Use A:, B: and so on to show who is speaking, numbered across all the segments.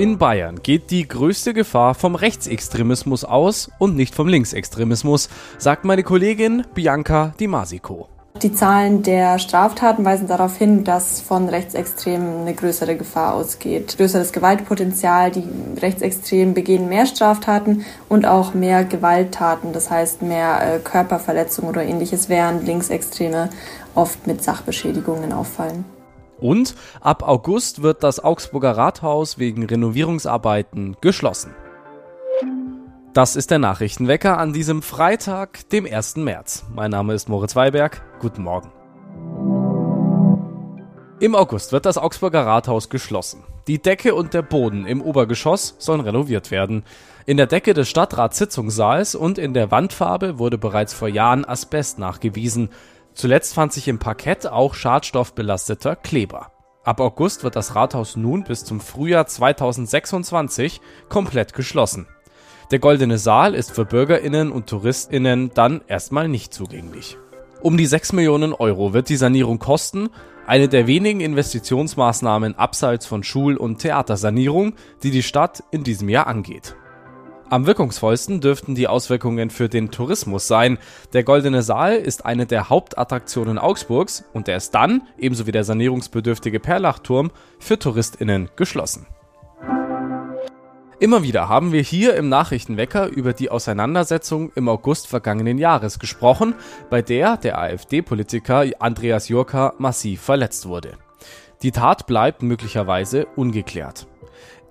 A: In Bayern geht die größte Gefahr vom Rechtsextremismus aus und nicht vom Linksextremismus, sagt meine Kollegin Bianca Di Masico.
B: Die Zahlen der Straftaten weisen darauf hin, dass von Rechtsextremen eine größere Gefahr ausgeht. Größeres Gewaltpotenzial, die Rechtsextremen begehen mehr Straftaten und auch mehr Gewalttaten, das heißt mehr äh, Körperverletzungen oder ähnliches, während Linksextreme oft mit Sachbeschädigungen auffallen.
A: Und ab August wird das Augsburger Rathaus wegen Renovierungsarbeiten geschlossen. Das ist der Nachrichtenwecker an diesem Freitag, dem 1. März. Mein Name ist Moritz Weiberg. Guten Morgen. Im August wird das Augsburger Rathaus geschlossen. Die Decke und der Boden im Obergeschoss sollen renoviert werden. In der Decke des Stadtratssitzungssaals und in der Wandfarbe wurde bereits vor Jahren Asbest nachgewiesen. Zuletzt fand sich im Parkett auch schadstoffbelasteter Kleber. Ab August wird das Rathaus nun bis zum Frühjahr 2026 komplett geschlossen. Der Goldene Saal ist für Bürgerinnen und Touristinnen dann erstmal nicht zugänglich. Um die 6 Millionen Euro wird die Sanierung kosten, eine der wenigen Investitionsmaßnahmen abseits von Schul- und Theatersanierung, die die Stadt in diesem Jahr angeht. Am wirkungsvollsten dürften die Auswirkungen für den Tourismus sein. Der Goldene Saal ist eine der Hauptattraktionen Augsburgs und er ist dann, ebenso wie der sanierungsbedürftige Perlachturm, für TouristInnen geschlossen. Immer wieder haben wir hier im Nachrichtenwecker über die Auseinandersetzung im August vergangenen Jahres gesprochen, bei der der AfD-Politiker Andreas Jurka massiv verletzt wurde. Die Tat bleibt möglicherweise ungeklärt.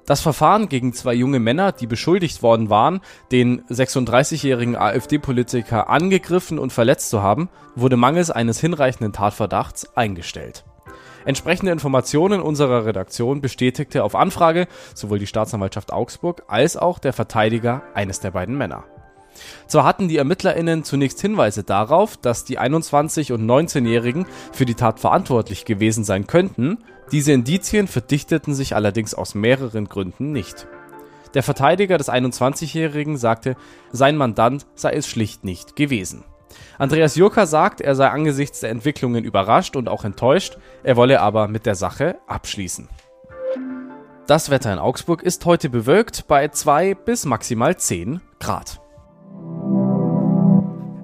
A: Das Verfahren gegen zwei junge Männer, die beschuldigt worden waren, den 36-jährigen AfD-Politiker angegriffen und verletzt zu haben, wurde mangels eines hinreichenden Tatverdachts eingestellt. Entsprechende Informationen unserer Redaktion bestätigte auf Anfrage sowohl die Staatsanwaltschaft Augsburg als auch der Verteidiger eines der beiden Männer. Zwar hatten die ErmittlerInnen zunächst Hinweise darauf, dass die 21- und 19-Jährigen für die Tat verantwortlich gewesen sein könnten, diese Indizien verdichteten sich allerdings aus mehreren Gründen nicht. Der Verteidiger des 21-Jährigen sagte, sein Mandant sei es schlicht nicht gewesen. Andreas Jurka sagt, er sei angesichts der Entwicklungen überrascht und auch enttäuscht, er wolle aber mit der Sache abschließen. Das Wetter in Augsburg ist heute bewölkt bei 2 bis maximal 10 Grad.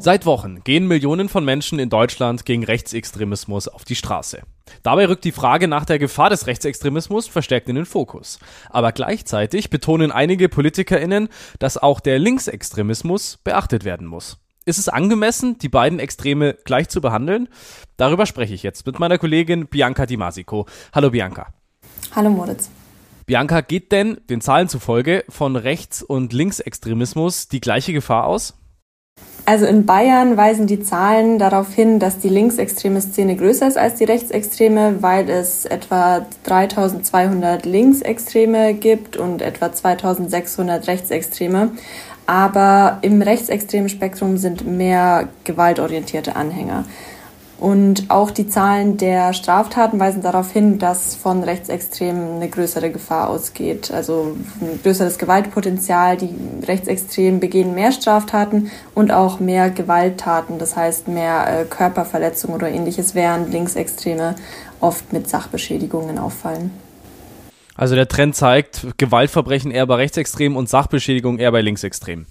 A: Seit Wochen gehen Millionen von Menschen in Deutschland gegen Rechtsextremismus auf die Straße. Dabei rückt die Frage nach der Gefahr des Rechtsextremismus verstärkt in den Fokus. Aber gleichzeitig betonen einige PolitikerInnen, dass auch der Linksextremismus beachtet werden muss. Ist es angemessen, die beiden Extreme gleich zu behandeln? Darüber spreche ich jetzt mit meiner Kollegin Bianca Di Masico. Hallo Bianca.
B: Hallo Moritz.
A: Bianca, geht denn den Zahlen zufolge von Rechts- und Linksextremismus die gleiche Gefahr aus?
B: Also in Bayern weisen die Zahlen darauf hin, dass die linksextreme Szene größer ist als die rechtsextreme, weil es etwa 3200 Linksextreme gibt und etwa 2600 Rechtsextreme. Aber im rechtsextremen Spektrum sind mehr gewaltorientierte Anhänger. Und auch die Zahlen der Straftaten weisen darauf hin, dass von Rechtsextremen eine größere Gefahr ausgeht. Also ein größeres Gewaltpotenzial. Die Rechtsextremen begehen mehr Straftaten und auch mehr Gewalttaten, das heißt mehr äh, Körperverletzungen oder ähnliches, während Linksextreme oft mit Sachbeschädigungen auffallen.
A: Also der Trend zeigt Gewaltverbrechen eher bei Rechtsextremen und Sachbeschädigung eher bei Linksextremen.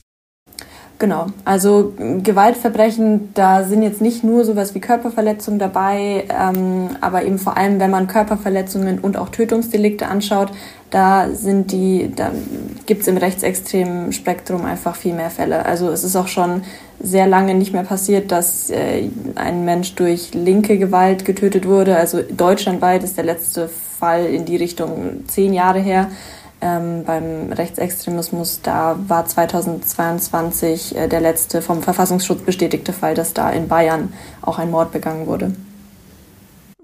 B: Genau, also Gewaltverbrechen, da sind jetzt nicht nur sowas wie Körperverletzungen dabei, ähm, aber eben vor allem, wenn man Körperverletzungen und auch Tötungsdelikte anschaut, da sind die, da gibt's im rechtsextremen Spektrum einfach viel mehr Fälle. Also es ist auch schon sehr lange nicht mehr passiert, dass äh, ein Mensch durch linke Gewalt getötet wurde. Also deutschlandweit ist der letzte Fall in die Richtung zehn Jahre her ähm, beim Rechtsextremismus. Da war 2022 äh, der letzte vom Verfassungsschutz bestätigte Fall, dass da in Bayern auch ein Mord begangen wurde.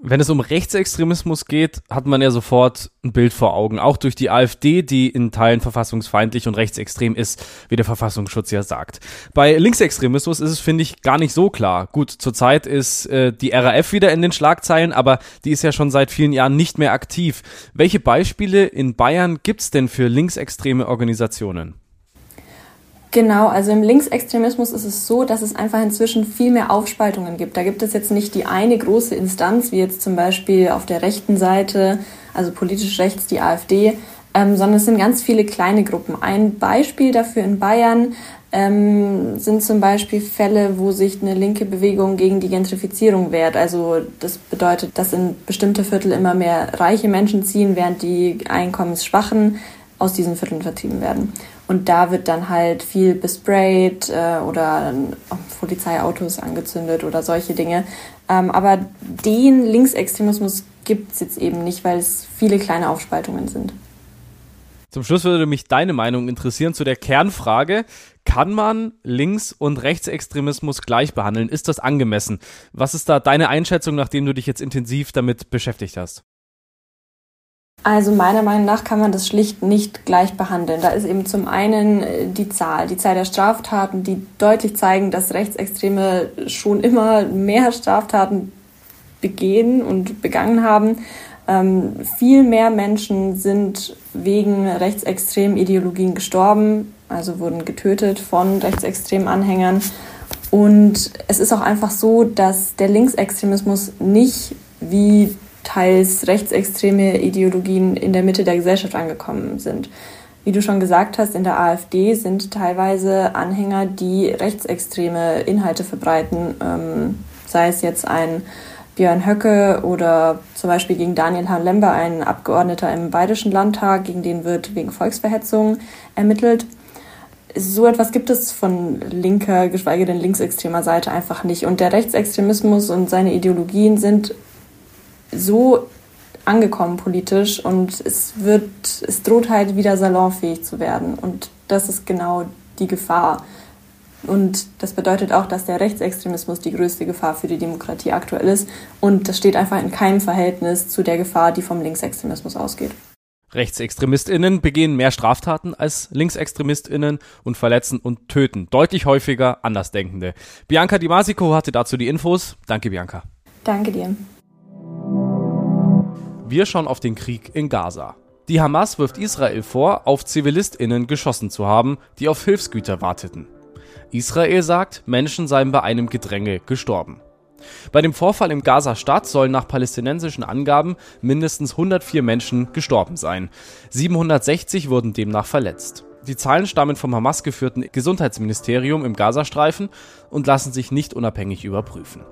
A: Wenn es um Rechtsextremismus geht, hat man ja sofort ein Bild vor Augen. Auch durch die AfD, die in Teilen verfassungsfeindlich und rechtsextrem ist, wie der Verfassungsschutz ja sagt. Bei Linksextremismus ist es, finde ich, gar nicht so klar. Gut, zurzeit ist äh, die RAF wieder in den Schlagzeilen, aber die ist ja schon seit vielen Jahren nicht mehr aktiv. Welche Beispiele in Bayern gibt's denn für linksextreme Organisationen?
B: Genau, also im Linksextremismus ist es so, dass es einfach inzwischen viel mehr Aufspaltungen gibt. Da gibt es jetzt nicht die eine große Instanz, wie jetzt zum Beispiel auf der rechten Seite, also politisch rechts die AfD, ähm, sondern es sind ganz viele kleine Gruppen. Ein Beispiel dafür in Bayern ähm, sind zum Beispiel Fälle, wo sich eine linke Bewegung gegen die Gentrifizierung wehrt. Also das bedeutet, dass in bestimmte Viertel immer mehr reiche Menschen ziehen, während die Einkommensschwachen aus diesen Vierteln vertrieben werden. Und da wird dann halt viel besprayt äh, oder Polizeiautos angezündet oder solche Dinge. Ähm, aber den Linksextremismus gibt es jetzt eben nicht, weil es viele kleine Aufspaltungen sind.
A: Zum Schluss würde mich deine Meinung interessieren zu der Kernfrage. Kann man Links- und Rechtsextremismus gleich behandeln? Ist das angemessen? Was ist da deine Einschätzung, nachdem du dich jetzt intensiv damit beschäftigt hast?
B: Also meiner Meinung nach kann man das schlicht nicht gleich behandeln. Da ist eben zum einen äh, die Zahl, die Zahl der Straftaten, die deutlich zeigen, dass Rechtsextreme schon immer mehr Straftaten begehen und begangen haben. Ähm, viel mehr Menschen sind wegen rechtsextremen Ideologien gestorben, also wurden getötet von rechtsextremen Anhängern. Und es ist auch einfach so, dass der Linksextremismus nicht wie teils rechtsextreme Ideologien in der Mitte der Gesellschaft angekommen sind. Wie du schon gesagt hast, in der AfD sind teilweise Anhänger, die rechtsextreme Inhalte verbreiten, ähm, sei es jetzt ein Björn Höcke oder zum Beispiel gegen Daniel Hahn-Lember, ein Abgeordneter im Bayerischen Landtag, gegen den wird wegen Volksverhetzung ermittelt. So etwas gibt es von linker, geschweige denn linksextremer Seite einfach nicht. Und der Rechtsextremismus und seine Ideologien sind so angekommen politisch und es wird, es droht halt wieder salonfähig zu werden. Und das ist genau die Gefahr. Und das bedeutet auch, dass der Rechtsextremismus die größte Gefahr für die Demokratie aktuell ist. Und das steht einfach in keinem Verhältnis zu der Gefahr, die vom Linksextremismus ausgeht.
A: RechtsextremistInnen begehen mehr Straftaten als LinksextremistInnen und verletzen und töten deutlich häufiger Andersdenkende. Bianca Di Masico hatte dazu die Infos. Danke, Bianca.
B: Danke dir.
A: Wir schauen auf den Krieg in Gaza. Die Hamas wirft Israel vor, auf ZivilistInnen geschossen zu haben, die auf Hilfsgüter warteten. Israel sagt, Menschen seien bei einem Gedränge gestorben. Bei dem Vorfall im Gaza-Stadt sollen nach palästinensischen Angaben mindestens 104 Menschen gestorben sein. 760 wurden demnach verletzt. Die Zahlen stammen vom Hamas geführten Gesundheitsministerium im Gazastreifen und lassen sich nicht unabhängig überprüfen.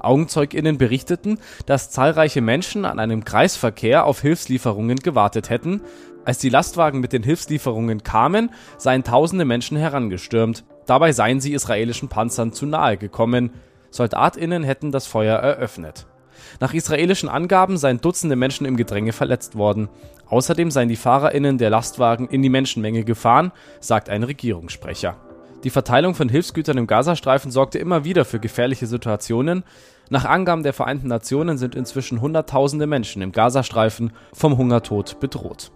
A: AugenzeugInnen berichteten, dass zahlreiche Menschen an einem Kreisverkehr auf Hilfslieferungen gewartet hätten. Als die Lastwagen mit den Hilfslieferungen kamen, seien tausende Menschen herangestürmt. Dabei seien sie israelischen Panzern zu nahe gekommen. SoldatInnen hätten das Feuer eröffnet. Nach israelischen Angaben seien Dutzende Menschen im Gedränge verletzt worden. Außerdem seien die FahrerInnen der Lastwagen in die Menschenmenge gefahren, sagt ein Regierungssprecher. Die Verteilung von Hilfsgütern im Gazastreifen sorgte immer wieder für gefährliche Situationen. Nach Angaben der Vereinten Nationen sind inzwischen Hunderttausende Menschen im Gazastreifen vom Hungertod bedroht.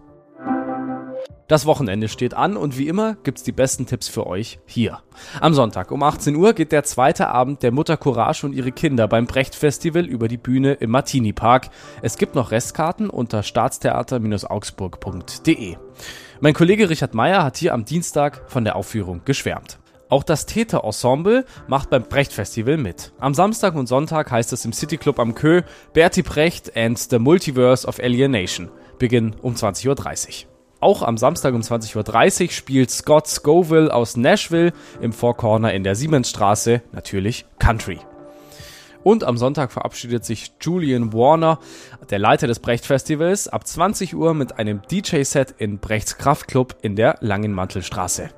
A: Das Wochenende steht an und wie immer gibt's die besten Tipps für euch hier. Am Sonntag um 18 Uhr geht der zweite Abend der Mutter Courage und ihre Kinder beim Brecht Festival über die Bühne im Martini Park. Es gibt noch Restkarten unter staatstheater-augsburg.de. Mein Kollege Richard Meyer hat hier am Dienstag von der Aufführung geschwärmt. Auch das Täter Ensemble macht beim Brecht Festival mit. Am Samstag und Sonntag heißt es im City Club am Kö Bertie Brecht and the Multiverse of Alienation. Beginn um 20.30 Uhr. Auch am Samstag um 20.30 Uhr spielt Scott Scoville aus Nashville im Four Corner in der Siemensstraße natürlich Country. Und am Sonntag verabschiedet sich Julian Warner, der Leiter des Brecht Festivals, ab 20 Uhr mit einem DJ-Set in Brechts Kraftclub in der Langenmantelstraße.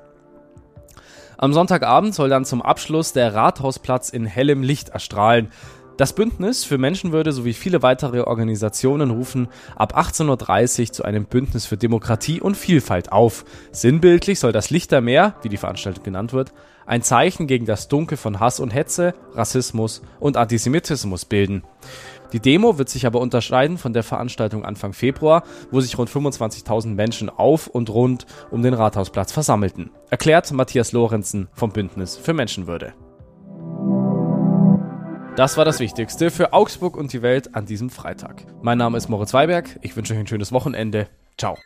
A: Am Sonntagabend soll dann zum Abschluss der Rathausplatz in hellem Licht erstrahlen. Das Bündnis für Menschenwürde sowie viele weitere Organisationen rufen ab 18.30 Uhr zu einem Bündnis für Demokratie und Vielfalt auf. Sinnbildlich soll das Lichtermeer, wie die Veranstaltung genannt wird, ein Zeichen gegen das Dunkel von Hass und Hetze, Rassismus und Antisemitismus bilden. Die Demo wird sich aber unterscheiden von der Veranstaltung Anfang Februar, wo sich rund 25.000 Menschen auf und rund um den Rathausplatz versammelten. Erklärt Matthias Lorenzen vom Bündnis für Menschenwürde. Das war das Wichtigste für Augsburg und die Welt an diesem Freitag. Mein Name ist Moritz Weiberg. Ich wünsche euch ein schönes Wochenende. Ciao.